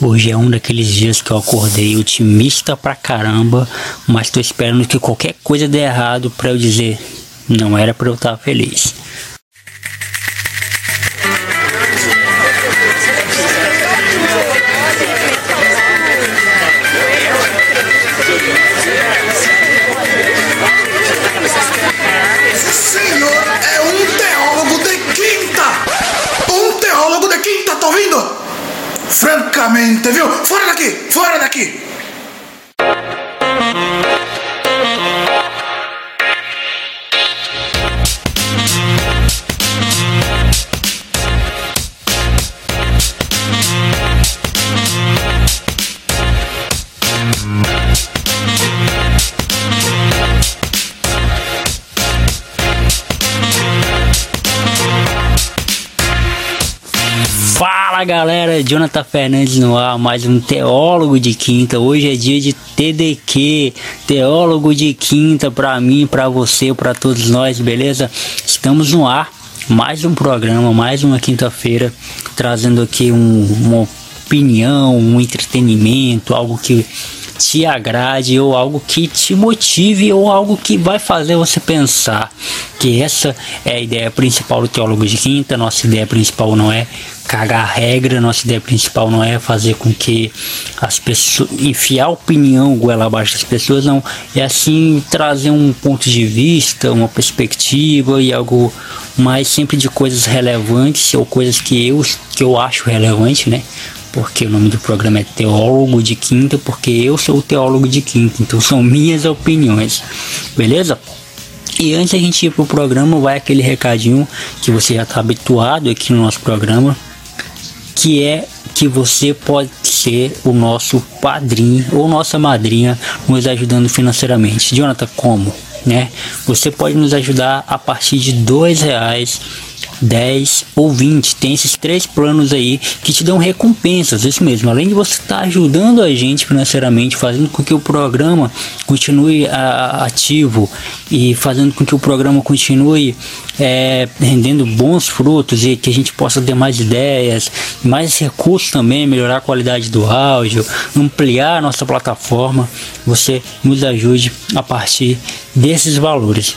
Hoje é um daqueles dias que eu acordei otimista pra caramba, mas tô esperando que qualquer coisa dê errado pra eu dizer não era pra eu estar feliz. Francamente, viu? Fora daqui! Fora daqui! Fala galera, Jonathan Fernandes no ar, mais um teólogo de quinta. Hoje é dia de TDQ, teólogo de quinta para mim, para você, para todos nós, beleza? Estamos no ar, mais um programa, mais uma quinta-feira, trazendo aqui um, uma opinião, um entretenimento, algo que te agrade ou algo que te motive ou algo que vai fazer você pensar que essa é a ideia principal do teólogo de quinta. Nossa ideia principal não é cagar regra, nossa ideia principal não é fazer com que as pessoas enfiar opinião goela abaixo das pessoas, não. É assim trazer um ponto de vista, uma perspectiva e algo mais sempre de coisas relevantes ou coisas que eu que eu acho relevante, né? Porque o nome do programa é Teólogo de Quinta, porque eu sou o teólogo de quinta, então são minhas opiniões, beleza? E antes a gente ir pro programa, vai aquele recadinho que você já está habituado aqui no nosso programa, que é que você pode ser o nosso padrinho ou nossa madrinha nos ajudando financeiramente. Jonathan, como? Né? Você pode nos ajudar a partir de dois reais 10 ou 20. Tem esses três planos aí que te dão recompensas, isso mesmo. Além de você estar tá ajudando a gente financeiramente, fazendo com que o programa continue a, ativo e fazendo com que o programa continue é, rendendo bons frutos e que a gente possa ter mais ideias, mais recursos também, melhorar a qualidade do áudio, ampliar nossa plataforma. Você nos ajude a partir desses valores.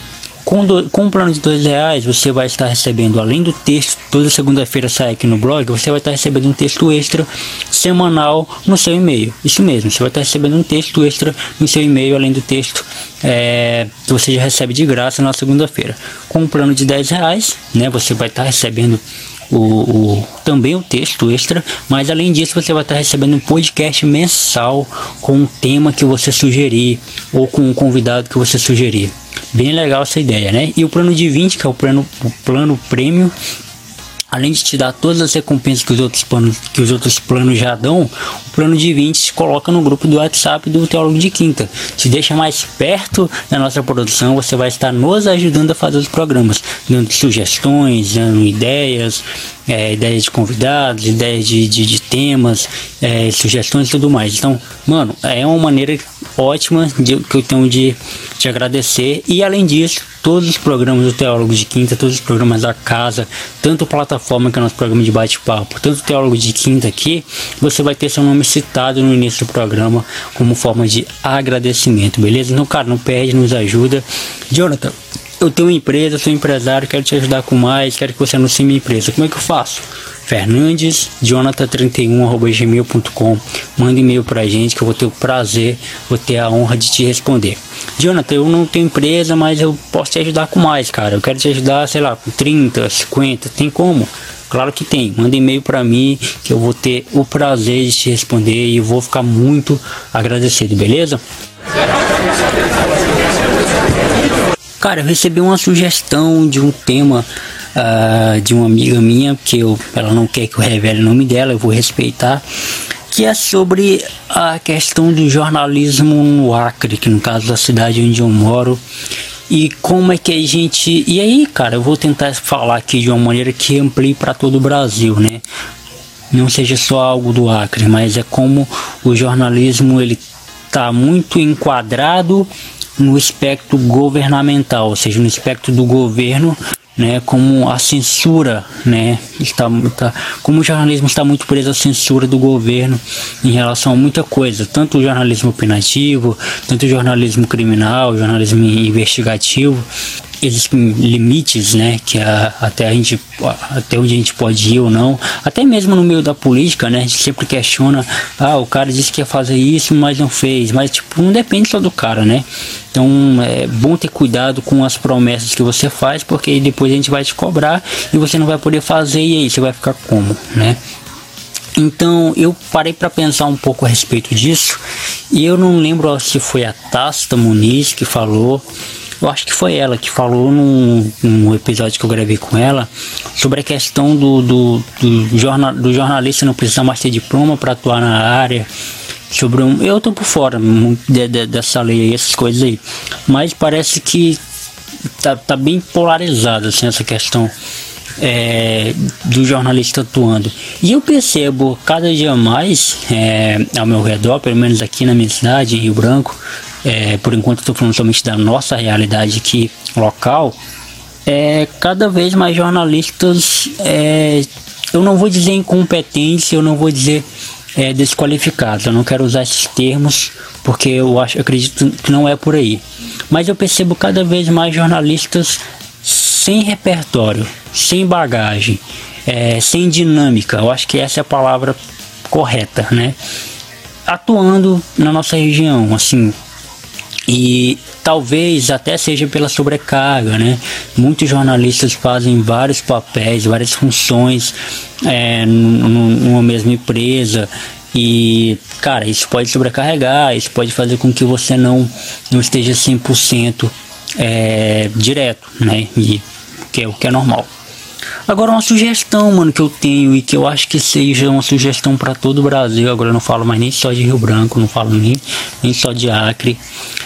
Com, do, com um plano de dois reais, você vai estar recebendo, além do texto, toda segunda-feira sai aqui no blog, você vai estar recebendo um texto extra semanal no seu e-mail. Isso mesmo, você vai estar recebendo um texto extra no seu e-mail, além do texto é, que você já recebe de graça na segunda-feira. Com um plano de 10 reais, né, você vai estar recebendo o, o, também o texto extra, mas além disso você vai estar recebendo um podcast mensal com um tema que você sugerir ou com um convidado que você sugerir. Bem legal essa ideia, né? E o plano de 20, que é o plano, o plano prêmio, além de te dar todas as recompensas que os outros planos, que os outros planos já dão, o plano de 20 te coloca no grupo do WhatsApp do Teólogo de Quinta. Te deixa mais perto da nossa produção, você vai estar nos ajudando a fazer os programas, dando sugestões, dando ideias, é, ideias de convidados, ideias de, de, de temas, é, sugestões e tudo mais. Então, mano, é uma maneira ótima de, que eu tenho de te agradecer. E além disso, todos os programas do Teólogo de Quinta, todos os programas da casa, tanto plataforma que é o nosso programa de bate-papo, tanto o Teólogo de Quinta aqui, você vai ter seu nome citado no início do programa como forma de agradecimento, beleza? Então, cara, não perde, nos ajuda. Jonathan, eu tenho uma empresa, sou empresário, quero te ajudar com mais, quero que você anuncie minha empresa. Como é que eu faço? Fernandes Jonathan31@gmail.com. Manda e-mail pra gente que eu vou ter o prazer, vou ter a honra de te responder. Jonathan, eu não tenho empresa, mas eu posso te ajudar com mais, cara. Eu quero te ajudar, sei lá, com 30, 50, tem como? Claro que tem. Manda e-mail para mim que eu vou ter o prazer de te responder e vou ficar muito agradecido, beleza? Cara, eu recebi uma sugestão de um tema uh, de uma amiga minha, que eu, ela não quer que eu revele o nome dela, eu vou respeitar, que é sobre a questão do jornalismo no Acre, que no caso da cidade onde eu moro, e como é que a gente. E aí, cara, eu vou tentar falar aqui de uma maneira que amplie para todo o Brasil, né? Não seja só algo do Acre, mas é como o jornalismo ele tá muito enquadrado no espectro governamental, ou seja, no espectro do governo, né, como a censura, né, está, está, como o jornalismo está muito preso à censura do governo em relação a muita coisa, tanto o jornalismo opinativo, tanto o jornalismo criminal, jornalismo investigativo, existem limites, né, que a, até a gente até onde a gente pode ir ou não, até mesmo no meio da política, né, a gente sempre questiona, ah, o cara disse que ia fazer isso, mas não fez, mas tipo, não depende só do cara, né? Então é bom ter cuidado com as promessas que você faz, porque depois a gente vai te cobrar e você não vai poder fazer e aí você vai ficar como, né? Então eu parei para pensar um pouco a respeito disso e eu não lembro se foi a Tasta Muniz que falou eu acho que foi ela que falou num, num episódio que eu gravei com ela sobre a questão do, do, do, jornal, do jornalista não precisar mais ter diploma para atuar na área. Sobre um, eu tô por fora de, de, dessa lei aí, essas coisas aí. Mas parece que tá, tá bem polarizada assim, essa questão é, do jornalista atuando. E eu percebo cada dia mais é, ao meu redor, pelo menos aqui na minha cidade, em Rio Branco, é, por enquanto estou falando somente da nossa realidade aqui local, é, cada vez mais jornalistas, é, eu não vou dizer incompetência, eu não vou dizer é, eu não quero usar esses termos porque eu acho, eu acredito que não é por aí. Mas eu percebo cada vez mais jornalistas sem repertório, sem bagagem, é, sem dinâmica. Eu acho que essa é a palavra correta, né? Atuando na nossa região, assim, e talvez até seja pela sobrecarga, né? Muitos jornalistas fazem vários papéis, várias funções é, numa mesma empresa e, cara, isso pode sobrecarregar, isso pode fazer com que você não, não esteja 100% é, direto, né? E que é o que é normal. Agora uma sugestão, mano, que eu tenho e que eu acho que seja uma sugestão para todo o Brasil. Agora eu não falo mais nem só de Rio Branco, não falo nem, nem só de Acre.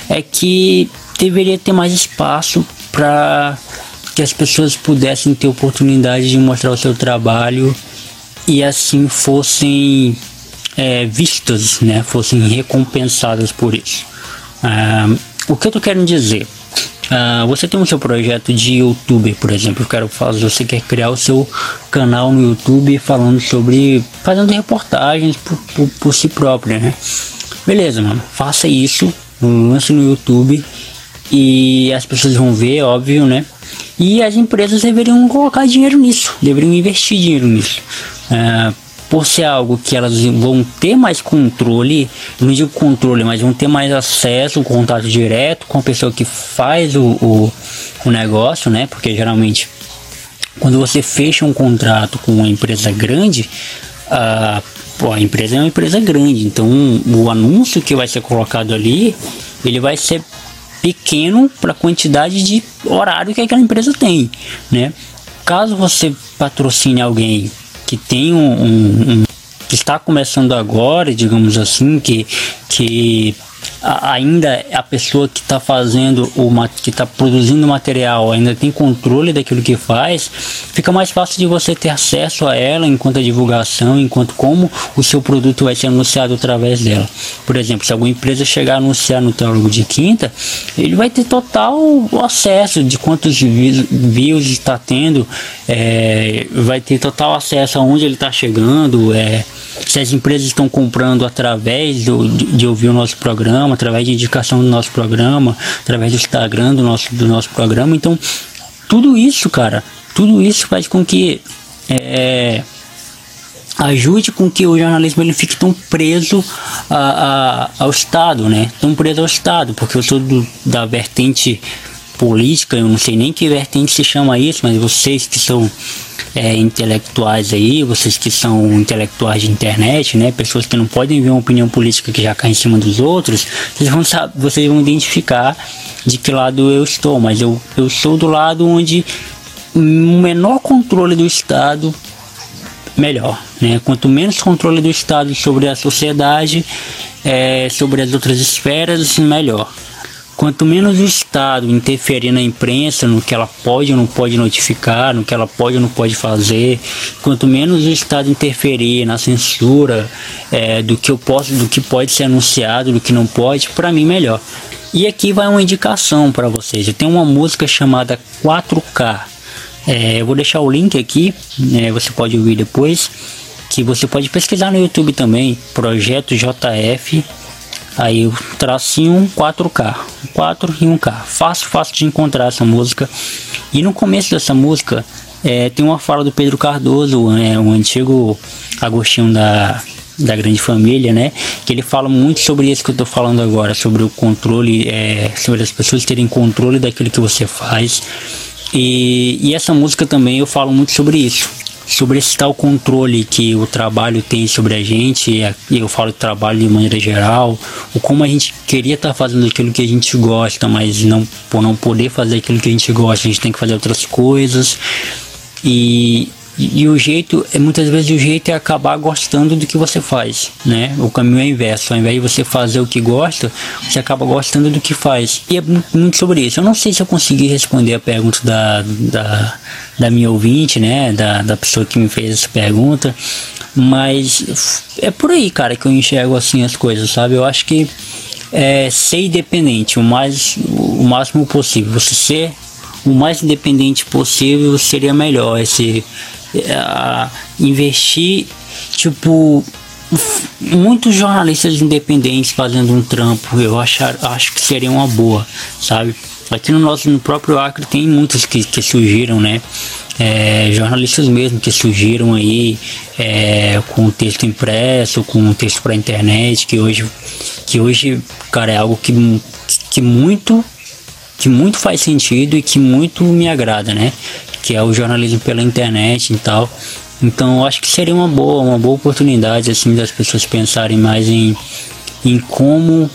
É que deveria ter mais espaço para que as pessoas pudessem ter oportunidade de mostrar o seu trabalho e assim fossem é, vistas, né? Fossem recompensadas por isso. Ah, o que eu tô querendo dizer? Uh, você tem o seu projeto de YouTube, por exemplo, eu quero fazer, você quer criar o seu canal no YouTube falando sobre, fazendo reportagens por, por, por si próprio, né? Beleza, mano, faça isso, lance no YouTube e as pessoas vão ver, óbvio, né? E as empresas deveriam colocar dinheiro nisso, deveriam investir dinheiro nisso. Uh, por ser algo que elas vão ter mais controle, não digo controle, mas vão ter mais acesso, contato direto com a pessoa que faz o, o, o negócio, né? Porque geralmente quando você fecha um contrato com uma empresa grande, a, a empresa é uma empresa grande, então o anúncio que vai ser colocado ali, ele vai ser pequeno para a quantidade de horário que aquela empresa tem, né? Caso você patrocine alguém que tem um, um, um que está começando agora, digamos assim, que, que ainda a pessoa que está fazendo o que está produzindo material ainda tem controle daquilo que faz, fica mais fácil de você ter acesso a ela enquanto a divulgação, enquanto como o seu produto vai ser anunciado através dela. Por exemplo, se alguma empresa chegar a anunciar no teólogo de quinta, ele vai ter total acesso de quantos views está tendo, é, vai ter total acesso aonde ele está chegando, é, se as empresas estão comprando através do, de, de ouvir o nosso programa, através de indicação do nosso programa, através do Instagram do nosso, do nosso programa. Então, tudo isso, cara, tudo isso faz com que é, ajude com que o jornalismo ele fique tão preso a, a, ao Estado, né? Tão preso ao Estado, porque eu sou do, da vertente política, eu não sei nem que vertente se chama isso, mas vocês que são é, intelectuais aí, vocês que são intelectuais de internet, né, pessoas que não podem ver uma opinião política que já cai em cima dos outros, vocês vão, saber, vocês vão identificar de que lado eu estou, mas eu, eu sou do lado onde o menor controle do Estado melhor, né? Quanto menos controle do Estado sobre a sociedade, é, sobre as outras esferas, melhor. Quanto menos o Estado interferir na imprensa, no que ela pode ou não pode notificar, no que ela pode ou não pode fazer, quanto menos o Estado interferir na censura é, do que eu posso, do que pode ser anunciado, do que não pode, para mim melhor. E aqui vai uma indicação para vocês. Eu tenho uma música chamada 4K. É, eu vou deixar o link aqui, né, você pode ouvir depois. Que você pode pesquisar no YouTube também, Projeto JF. Aí o tracinho 4K, 4 e 1K. Fácil, fácil de encontrar essa música. E no começo dessa música é, tem uma fala do Pedro Cardoso, é, um antigo Agostinho da, da grande família, né? Que ele fala muito sobre isso que eu tô falando agora, sobre o controle, é, sobre as pessoas terem controle daquilo que você faz. E, e essa música também eu falo muito sobre isso, sobre esse tal controle que o trabalho tem sobre a gente, e eu falo de trabalho de maneira geral, o como a gente queria estar tá fazendo aquilo que a gente gosta, mas não por não poder fazer aquilo que a gente gosta, a gente tem que fazer outras coisas. E, e, o jeito, é muitas vezes o jeito é acabar gostando do que você faz, né? O caminho é inverso, ao invés de você fazer o que gosta, você acaba gostando do que faz. E é muito sobre isso. Eu não sei se eu consegui responder a pergunta da, da, da minha ouvinte, né? Da, da pessoa que me fez essa pergunta, mas é por aí, cara, que eu enxergo assim as coisas, sabe? Eu acho que é, ser independente o mais o máximo possível. Você ser o mais independente possível seria melhor. Esse uh, investir, tipo, muitos jornalistas independentes fazendo um trampo, eu achar, acho que seria uma boa, sabe? Aqui no nosso no próprio Acre tem muitos que, que surgiram, né? É, jornalistas mesmo que surgiram aí é, com texto impresso, com texto para internet, que hoje, que hoje, cara, é algo que, que muito que muito faz sentido e que muito me agrada, né? Que é o jornalismo pela internet e tal. Então eu acho que seria uma boa, uma boa oportunidade assim das pessoas pensarem mais em, em como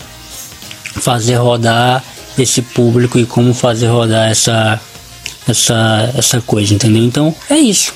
fazer rodar esse público e como fazer rodar essa essa essa coisa, entendeu? Então é isso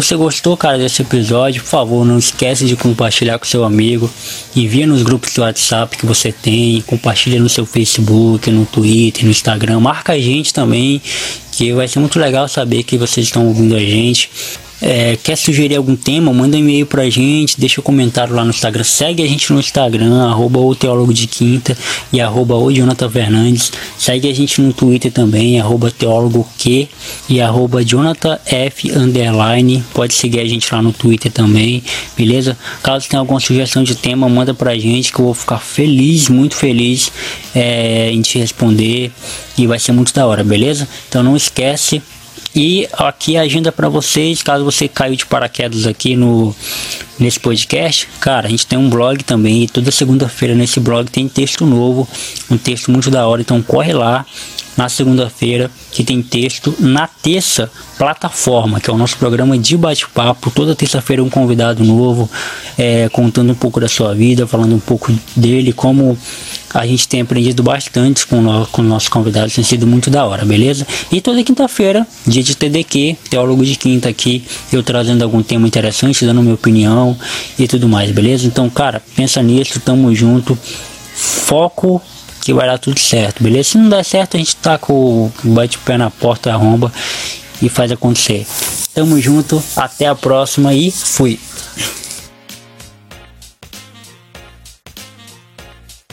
você gostou, cara, desse episódio, por favor, não esquece de compartilhar com seu amigo. Envia nos grupos do WhatsApp que você tem, compartilha no seu Facebook, no Twitter, no Instagram. Marca a gente também, que vai ser muito legal saber que vocês estão ouvindo a gente. É, quer sugerir algum tema, manda um e-mail pra gente, deixa um comentário lá no Instagram, segue a gente no Instagram, arroba o Teólogo de Quinta e arroba o Jonathan Fernandes, segue a gente no Twitter também, arroba Teólogo Q e arroba Jonathan F underline, pode seguir a gente lá no Twitter também, beleza? Caso tenha alguma sugestão de tema, manda pra gente que eu vou ficar feliz, muito feliz é, em te responder e vai ser muito da hora, beleza? Então não esquece e aqui a agenda para vocês, caso você caiu de paraquedas aqui no nesse podcast, cara, a gente tem um blog também e toda segunda-feira nesse blog tem texto novo, um texto muito da hora, então corre lá na segunda-feira que tem texto na terça plataforma que é o nosso programa de bate-papo toda terça-feira um convidado novo é, contando um pouco da sua vida falando um pouco dele como a gente tem aprendido bastante com, o com nossos convidados, tem sido muito da hora, beleza? E toda quinta-feira, dia de TDQ, teólogo de quinta aqui, eu trazendo algum tema interessante, dando minha opinião e tudo mais, beleza? Então, cara, pensa nisso, tamo junto, foco que vai dar tudo certo, beleza? Se não der certo, a gente tá com o bate-pé na porta, arromba e faz acontecer. Tamo junto, até a próxima e fui!